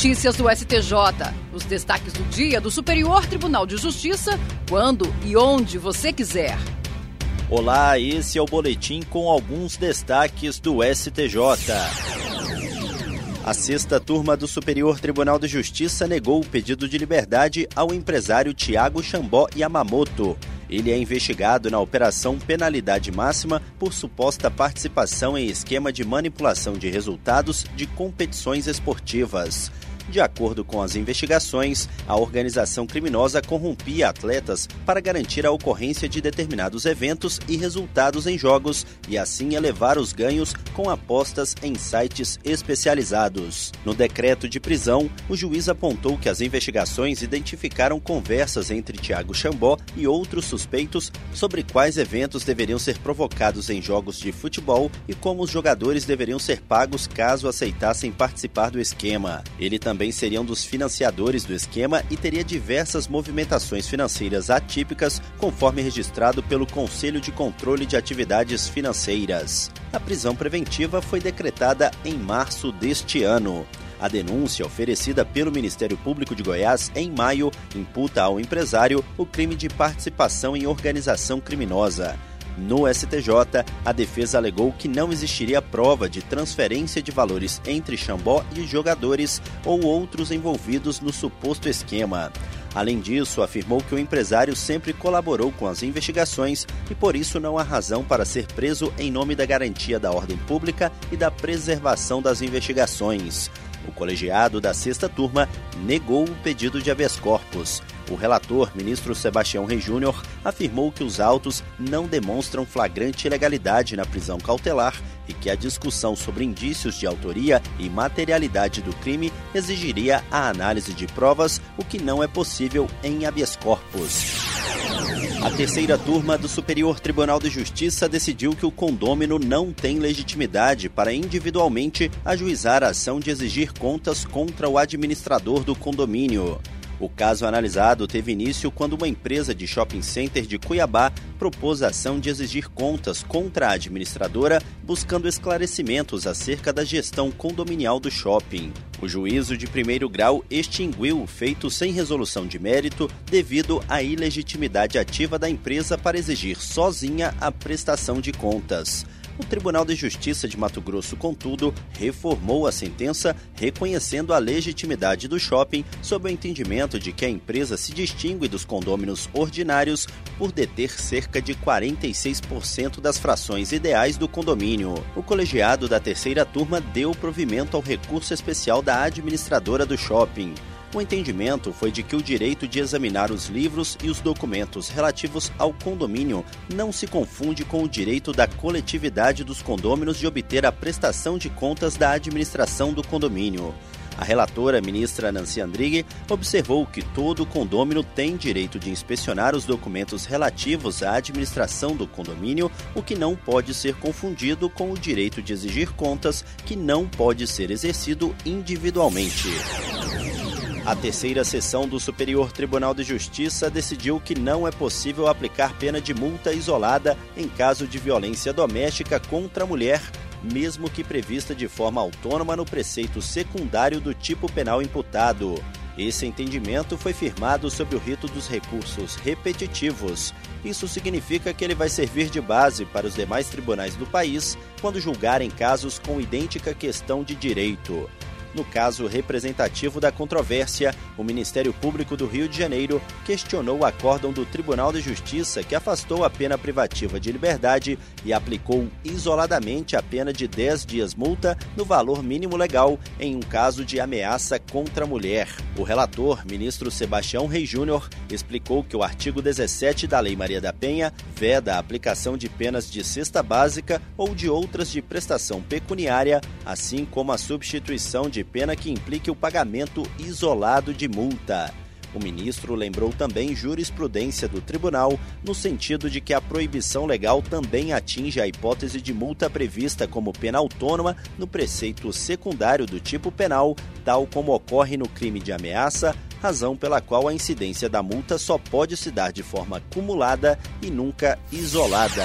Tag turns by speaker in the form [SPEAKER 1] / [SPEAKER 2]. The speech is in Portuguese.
[SPEAKER 1] Notícias do STJ. Os destaques do dia do Superior Tribunal de Justiça, quando e onde você quiser.
[SPEAKER 2] Olá, esse é o boletim com alguns destaques do STJ. A sexta turma do Superior Tribunal de Justiça negou o pedido de liberdade ao empresário Tiago Chambó Yamamoto. Ele é investigado na Operação Penalidade Máxima por suposta participação em esquema de manipulação de resultados de competições esportivas. De acordo com as investigações, a organização criminosa corrompia atletas para garantir a ocorrência de determinados eventos e resultados em jogos e assim elevar os ganhos com apostas em sites especializados. No decreto de prisão, o juiz apontou que as investigações identificaram conversas entre Tiago Chambó e outros suspeitos sobre quais eventos deveriam ser provocados em jogos de futebol e como os jogadores deveriam ser pagos caso aceitassem participar do esquema. Ele também também seria um dos financiadores do esquema e teria diversas movimentações financeiras atípicas, conforme registrado pelo Conselho de Controle de Atividades Financeiras. A prisão preventiva foi decretada em março deste ano. A denúncia oferecida pelo Ministério Público de Goiás em maio imputa ao empresário o crime de participação em organização criminosa. No STJ, a defesa alegou que não existiria prova de transferência de valores entre Xambó e jogadores ou outros envolvidos no suposto esquema. Além disso, afirmou que o empresário sempre colaborou com as investigações e por isso não há razão para ser preso em nome da garantia da ordem pública e da preservação das investigações. O colegiado da sexta turma negou o pedido de habeas corpus. O relator, ministro Sebastião Rei Júnior, afirmou que os autos não demonstram flagrante ilegalidade na prisão cautelar e que a discussão sobre indícios de autoria e materialidade do crime exigiria a análise de provas, o que não é possível em habeas corpus. A terceira turma do Superior Tribunal de Justiça decidiu que o condômino não tem legitimidade para individualmente ajuizar a ação de exigir contas contra o administrador do condomínio. O caso analisado teve início quando uma empresa de shopping center de Cuiabá propôs a ação de exigir contas contra a administradora, buscando esclarecimentos acerca da gestão condominial do shopping. O juízo de primeiro grau extinguiu o feito sem resolução de mérito devido à ilegitimidade ativa da empresa para exigir sozinha a prestação de contas. O Tribunal de Justiça de Mato Grosso, contudo, reformou a sentença, reconhecendo a legitimidade do shopping sob o entendimento de que a empresa se distingue dos condôminos ordinários por deter cerca de 46% das frações ideais do condomínio. O colegiado da terceira turma deu provimento ao recurso especial da administradora do shopping. O entendimento foi de que o direito de examinar os livros e os documentos relativos ao condomínio não se confunde com o direito da coletividade dos condôminos de obter a prestação de contas da administração do condomínio. A relatora, ministra Nancy Andrighi, observou que todo condômino tem direito de inspecionar os documentos relativos à administração do condomínio, o que não pode ser confundido com o direito de exigir contas, que não pode ser exercido individualmente. A terceira sessão do Superior Tribunal de Justiça decidiu que não é possível aplicar pena de multa isolada em caso de violência doméstica contra a mulher, mesmo que prevista de forma autônoma no preceito secundário do tipo penal imputado. Esse entendimento foi firmado sob o rito dos recursos repetitivos. Isso significa que ele vai servir de base para os demais tribunais do país quando julgarem casos com idêntica questão de direito. No caso representativo da controvérsia, o Ministério Público do Rio de Janeiro questionou o acórdão do Tribunal de Justiça que afastou a pena privativa de liberdade e aplicou isoladamente a pena de 10 dias multa no valor mínimo legal em um caso de ameaça contra a mulher. O relator, ministro Sebastião Rei Júnior, explicou que o artigo 17 da Lei Maria da Penha veda a aplicação de penas de cesta básica ou de outras de prestação pecuniária, assim como a substituição de de pena que implique o pagamento isolado de multa. O ministro lembrou também jurisprudência do tribunal, no sentido de que a proibição legal também atinge a hipótese de multa prevista como pena autônoma no preceito secundário do tipo penal, tal como ocorre no crime de ameaça, razão pela qual a incidência da multa só pode se dar de forma acumulada e nunca isolada.